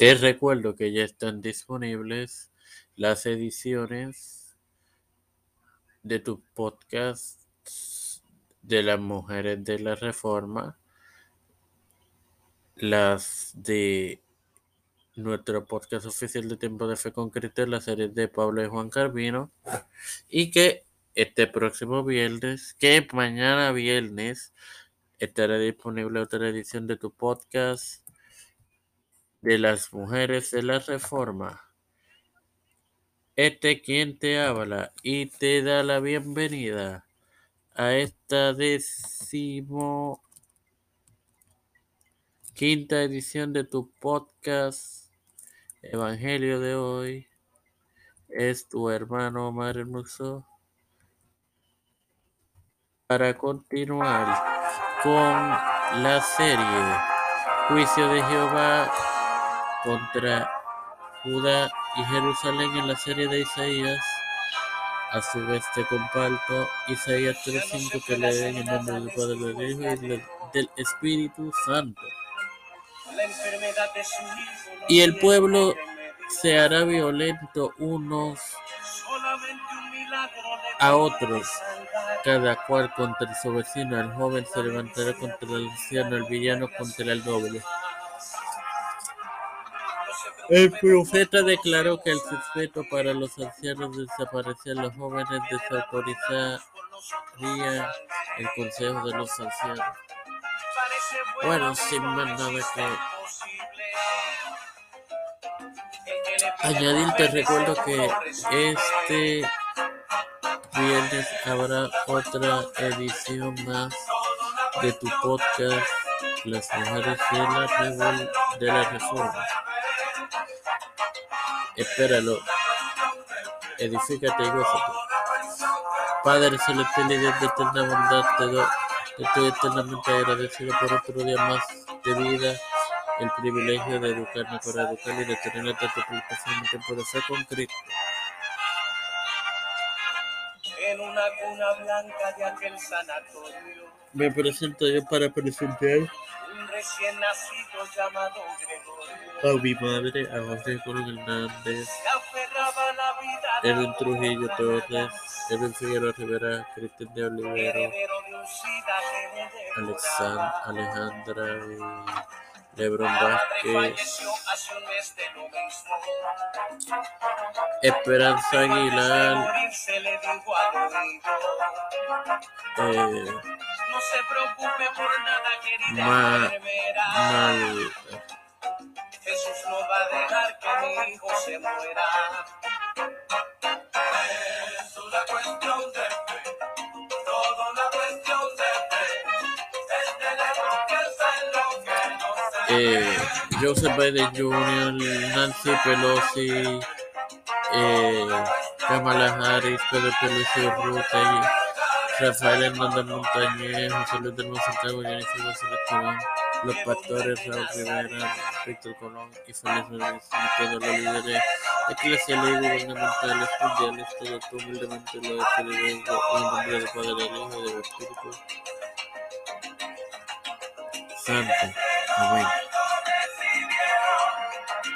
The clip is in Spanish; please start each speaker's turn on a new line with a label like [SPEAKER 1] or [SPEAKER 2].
[SPEAKER 1] Te recuerdo que ya están disponibles las ediciones de tu podcast de las mujeres de la reforma, las de nuestro podcast oficial de Tiempo de Fe Concreta, la serie de Pablo y Juan Carvino, y que este próximo viernes, que mañana viernes, estará disponible otra edición de tu podcast de las mujeres de la reforma. Este quien te habla y te da la bienvenida a esta décimo quinta edición de tu podcast Evangelio de hoy. Es tu hermano Omar Hermoso. Para continuar con la serie Juicio de Jehová contra Judá y Jerusalén en la serie de Isaías. A su vez te comparto Isaías 3.5 que leen en nombre del Padre, del Hijo y del Espíritu Santo. Y el pueblo se hará violento unos a otros, cada cual contra su vecino. El joven se levantará contra el anciano, el villano contra el noble. El profeta declaró que el secreto para los ancianos desaparecer, los jóvenes desautorizarían el consejo de los ancianos. Bueno, sin más nada que añadir, te recuerdo que este viernes habrá otra edición más de tu podcast Las Mujeres de la, de la Reforma. Espéralo. Edifícate y gózate. Padre celestial y Dios de eterna bondad, te, doy, estoy eternamente agradecido por otro día más de vida, el privilegio de educarme para educar y de tener la tanta en tiempo de fe con Cristo.
[SPEAKER 2] En una cuna blanca de aquel sanatorio,
[SPEAKER 1] Me presento yo para presentar
[SPEAKER 2] un recién nacido llamado Gregorio.
[SPEAKER 1] a mi madre, a José Colón Hernández, Edwin Trujillo Torres, Edwin Figueroa Rivera, Cristian de Olivero,
[SPEAKER 2] heredero de un SIDA que me
[SPEAKER 1] Alexan- Alejandra y Lebron Vázquez, Esperanza Aguilar, eh,
[SPEAKER 2] no se preocupe por nada, querida
[SPEAKER 1] Ma-
[SPEAKER 2] Jesús no va a dejar que mi hijo se muera.
[SPEAKER 1] Eh, Joseph Biden Jr., Nancy Pelosi, eh, Kamala Harris, Pedro Pelosi Urrutia, Rafael Hernández Montañez, José Luis del Santiago, Jennifer González Colón, los pastores Raúl Rivera, Víctor Colón y Félix todos los líderes eclesiales y gubernamentales mundiales, todo tú humildemente lo decidido en nombre del Padre, del Hijo y del Espíritu Santo. away.